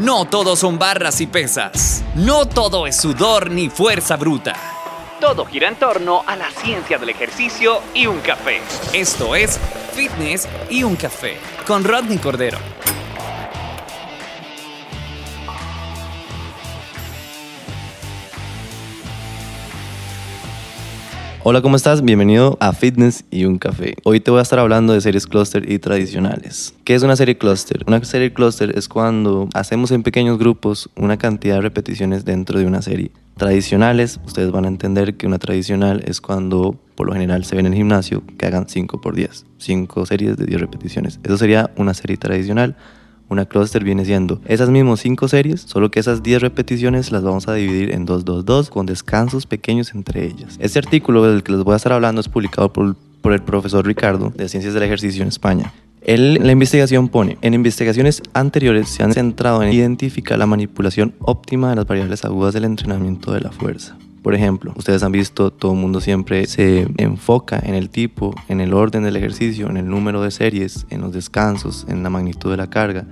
No todo son barras y pesas. No todo es sudor ni fuerza bruta. Todo gira en torno a la ciencia del ejercicio y un café. Esto es Fitness y un café con Rodney Cordero. Hola, ¿cómo estás? Bienvenido a Fitness y un café. Hoy te voy a estar hablando de series cluster y tradicionales. ¿Qué es una serie cluster? Una serie cluster es cuando hacemos en pequeños grupos una cantidad de repeticiones dentro de una serie. Tradicionales, ustedes van a entender que una tradicional es cuando por lo general se ve en el gimnasio que hagan 5 por 10, 5 series de 10 repeticiones. Eso sería una serie tradicional una cluster viene siendo esas mismas 5 series, solo que esas 10 repeticiones las vamos a dividir en 2, 2, 2 con descansos pequeños entre ellas. Este artículo del que les voy a estar hablando es publicado por, por el profesor Ricardo de Ciencias del Ejercicio en España. Él, la investigación pone, en investigaciones anteriores se han centrado en identificar la manipulación óptima de las variables agudas del entrenamiento de la fuerza. Por ejemplo, ustedes han visto, todo el mundo siempre se enfoca en el tipo, en el orden del ejercicio, en el número de series, en los descansos, en la magnitud de la carga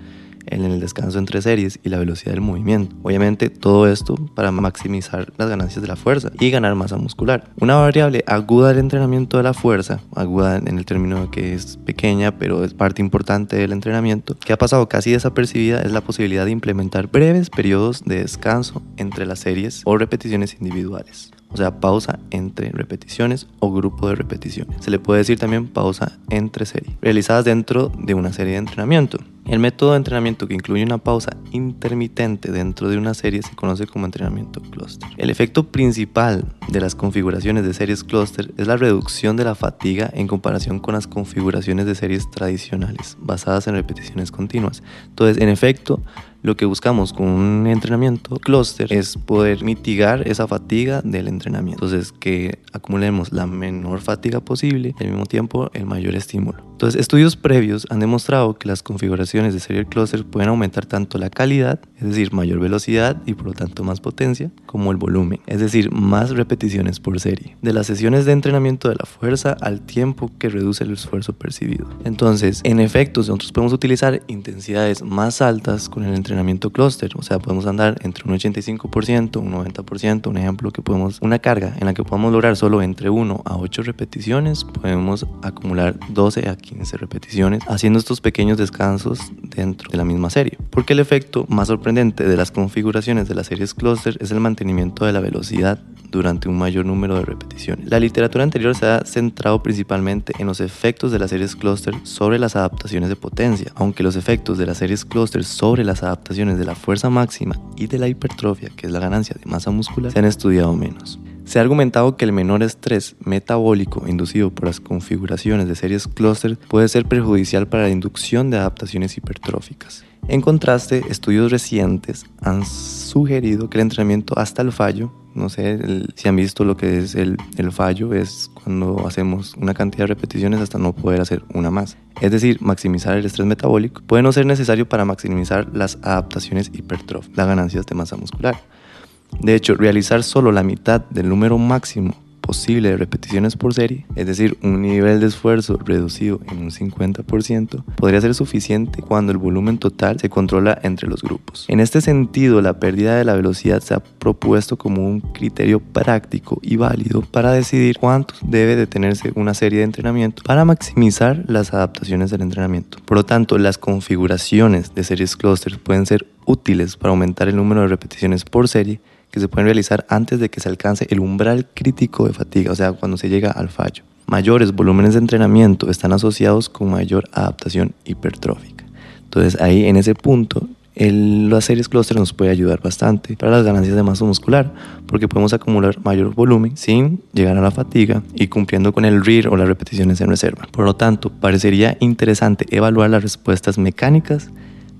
en el descanso entre series y la velocidad del movimiento. Obviamente todo esto para maximizar las ganancias de la fuerza y ganar masa muscular. Una variable aguda del entrenamiento de la fuerza, aguda en el término de que es pequeña pero es parte importante del entrenamiento, que ha pasado casi desapercibida es la posibilidad de implementar breves periodos de descanso entre las series o repeticiones individuales o sea, pausa entre repeticiones o grupo de repeticiones. Se le puede decir también pausa entre series, realizadas dentro de una serie de entrenamiento. El método de entrenamiento que incluye una pausa intermitente dentro de una serie se conoce como entrenamiento cluster. El efecto principal de las configuraciones de series cluster es la reducción de la fatiga en comparación con las configuraciones de series tradicionales basadas en repeticiones continuas. Entonces, en efecto, lo que buscamos con un entrenamiento cluster es poder mitigar esa fatiga del entrenamiento. Entonces, que acumulemos la menor fatiga posible y al mismo tiempo el mayor estímulo. Entonces, estudios previos han demostrado que las configuraciones de serial cluster pueden aumentar tanto la calidad, es decir, mayor velocidad y por lo tanto más potencia, como el volumen, es decir, más repeticiones por serie, de las sesiones de entrenamiento de la fuerza al tiempo que reduce el esfuerzo percibido. Entonces, en efecto, nosotros podemos utilizar intensidades más altas con el entrenamiento cluster, o sea, podemos andar entre un 85%, un 90%, un ejemplo que podemos, una carga en la que podamos lograr solo entre 1 a 8 repeticiones, podemos acumular 12 a 15 repeticiones, haciendo estos pequeños descansos dentro de la misma serie. Porque el efecto más sorprendente de las configuraciones de las series cluster es el mantenimiento de la velocidad durante un mayor número de repeticiones. La literatura anterior se ha centrado principalmente en los efectos de las series cluster sobre las adaptaciones de potencia, aunque los efectos de las series cluster sobre las adaptaciones de la fuerza máxima y de la hipertrofia, que es la ganancia de masa muscular, se han estudiado menos. Se ha argumentado que el menor estrés metabólico inducido por las configuraciones de series cluster puede ser perjudicial para la inducción de adaptaciones hipertróficas. En contraste, estudios recientes han sugerido que el entrenamiento hasta el fallo, no sé si han visto lo que es el, el fallo, es cuando hacemos una cantidad de repeticiones hasta no poder hacer una más. Es decir, maximizar el estrés metabólico puede no ser necesario para maximizar las adaptaciones hipertróficas, las ganancias de masa muscular. De hecho, realizar solo la mitad del número máximo posible de repeticiones por serie, es decir, un nivel de esfuerzo reducido en un 50%, podría ser suficiente cuando el volumen total se controla entre los grupos. En este sentido, la pérdida de la velocidad se ha propuesto como un criterio práctico y válido para decidir cuánto debe detenerse una serie de entrenamiento para maximizar las adaptaciones del entrenamiento. Por lo tanto, las configuraciones de series clusters pueden ser útiles para aumentar el número de repeticiones por serie se pueden realizar antes de que se alcance el umbral crítico de fatiga, o sea, cuando se llega al fallo. Mayores volúmenes de entrenamiento están asociados con mayor adaptación hipertrófica. Entonces ahí en ese punto el, las series cluster nos puede ayudar bastante para las ganancias de masa muscular, porque podemos acumular mayor volumen sin llegar a la fatiga y cumpliendo con el RIR o las repeticiones en reserva. Por lo tanto, parecería interesante evaluar las respuestas mecánicas,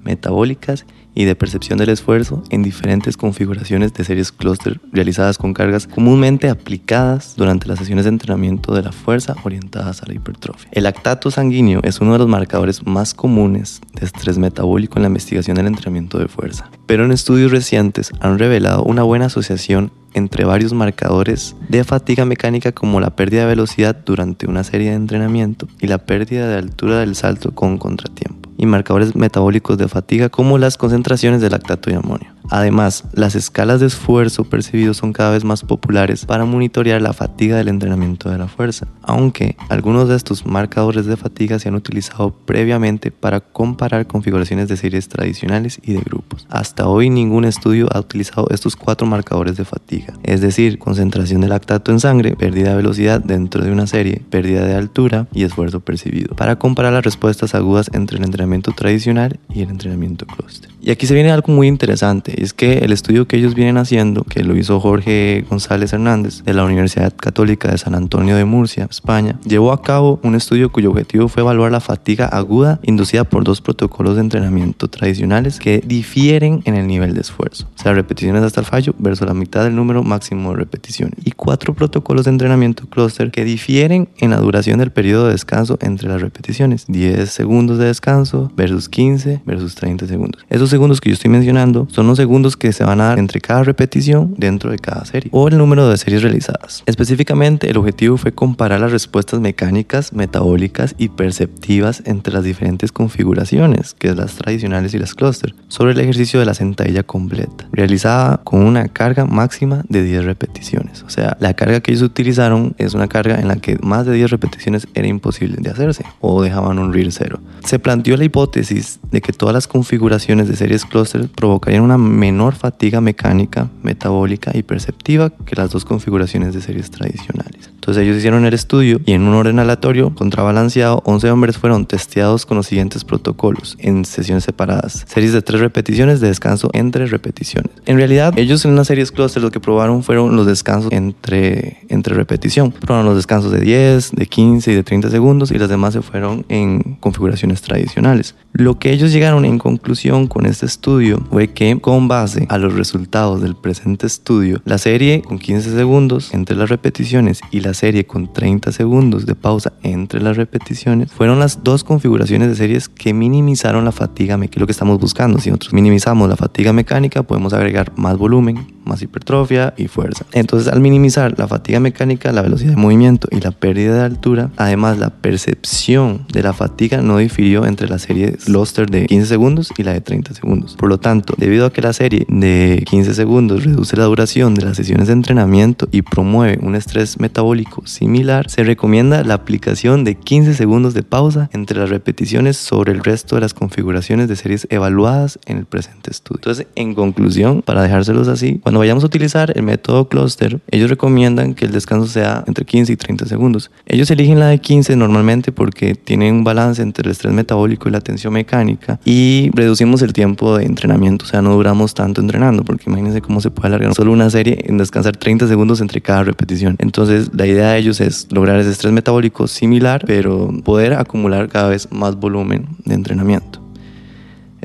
metabólicas y de percepción del esfuerzo en diferentes configuraciones de series cluster realizadas con cargas comúnmente aplicadas durante las sesiones de entrenamiento de la fuerza orientadas a la hipertrofia. El lactato sanguíneo es uno de los marcadores más comunes de estrés metabólico en la investigación del entrenamiento de fuerza, pero en estudios recientes han revelado una buena asociación entre varios marcadores de fatiga mecánica como la pérdida de velocidad durante una serie de entrenamiento y la pérdida de altura del salto con contratiempo. Y marcadores metabólicos de fatiga como las concentraciones de lactato y amonio. Además, las escalas de esfuerzo percibido son cada vez más populares para monitorear la fatiga del entrenamiento de la fuerza, aunque algunos de estos marcadores de fatiga se han utilizado previamente para comparar configuraciones de series tradicionales y de grupos. Hasta hoy ningún estudio ha utilizado estos cuatro marcadores de fatiga, es decir, concentración de lactato en sangre, pérdida de velocidad dentro de una serie, pérdida de altura y esfuerzo percibido, para comparar las respuestas agudas entre el entrenamiento tradicional y el entrenamiento cluster. Y aquí se viene algo muy interesante, es que el estudio que ellos vienen haciendo, que lo hizo Jorge González Hernández de la Universidad Católica de San Antonio de Murcia, España, llevó a cabo un estudio cuyo objetivo fue evaluar la fatiga aguda inducida por dos protocolos de entrenamiento tradicionales que difieren en el nivel de esfuerzo, o sea, repeticiones hasta el fallo versus la mitad del número máximo de repeticiones, y cuatro protocolos de entrenamiento cluster que difieren en la duración del periodo de descanso entre las repeticiones, 10 segundos de descanso versus 15 versus 30 segundos. Esos segundos que yo estoy mencionando son los segundos que se van a dar entre cada repetición dentro de cada serie o el número de series realizadas. Específicamente, el objetivo fue comparar las respuestas mecánicas, metabólicas y perceptivas entre las diferentes configuraciones, que es las tradicionales y las cluster, sobre el ejercicio de la sentadilla completa, realizada con una carga máxima de 10 repeticiones. O sea, la carga que ellos utilizaron es una carga en la que más de 10 repeticiones era imposible de hacerse o dejaban un real cero. Se planteó la hipótesis de que todas las configuraciones de series cluster provocarían una menor fatiga mecánica, metabólica y perceptiva que las dos configuraciones de series tradicionales. Entonces ellos hicieron el estudio y en un orden aleatorio, contrabalanceado, 11 hombres fueron testeados con los siguientes protocolos en sesiones separadas. Series de 3 repeticiones de descanso entre repeticiones. En realidad, ellos en las series cluster lo que probaron fueron los descansos entre, entre repetición. Probaron los descansos de 10, de 15 y de 30 segundos y las demás se fueron en configuraciones tradicionales. Lo que ellos llegaron en conclusión con este estudio fue que con base a los resultados del presente estudio, la serie con 15 segundos entre las repeticiones y la serie con 30 segundos de pausa entre las repeticiones fueron las dos configuraciones de series que minimizaron la fatiga, que es lo que estamos buscando. Si nosotros minimizamos la fatiga mecánica, podemos agregar más volumen, más hipertrofia y fuerza. Entonces, al minimizar la fatiga mecánica, la velocidad de movimiento y la pérdida de altura, además la percepción de la fatiga no difirió entre la serie Luster de 15 segundos y la de 30 segundos. Por lo tanto, debido a que la serie de 15 segundos reduce la duración de las sesiones de entrenamiento y promueve un estrés metabólico similar, se recomienda la aplicación de 15 segundos de pausa entre las repeticiones sobre el resto de las configuraciones de series evaluadas en el presente estudio. Entonces, en conclusión, para dejárselos así, cuando vayamos a utilizar el método cluster, ellos recomiendan que el descanso sea entre 15 y 30 segundos. Ellos eligen la de 15 normalmente porque tienen un balance entre el estrés metabólico y la tensión mecánica y reducimos el tiempo de entrenamiento, o sea, no duramos tanto entrenando porque imagínense cómo se puede alargar solo una serie en descansar 30 segundos entre cada repetición. Entonces, la idea de ellos es lograr ese estrés metabólico similar, pero poder acumular cada vez más volumen de entrenamiento.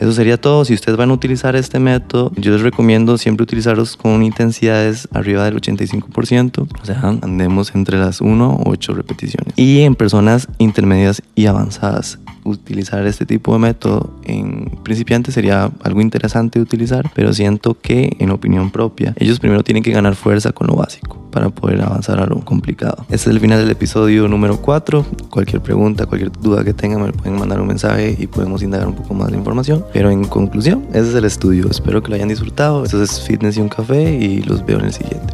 Eso sería todo. Si ustedes van a utilizar este método, yo les recomiendo siempre utilizarlos con intensidades arriba del 85%. O sea, andemos entre las 1 o 8 repeticiones. Y en personas intermedias y avanzadas utilizar este tipo de método en principiantes sería algo interesante de utilizar, pero siento que en opinión propia, ellos primero tienen que ganar fuerza con lo básico para poder avanzar a lo complicado. Este es el final del episodio número 4. Cualquier pregunta, cualquier duda que tengan me pueden mandar un mensaje y podemos indagar un poco más de información. Pero en conclusión, ese es el estudio. Espero que lo hayan disfrutado. Esto es Fitness y un café y los veo en el siguiente.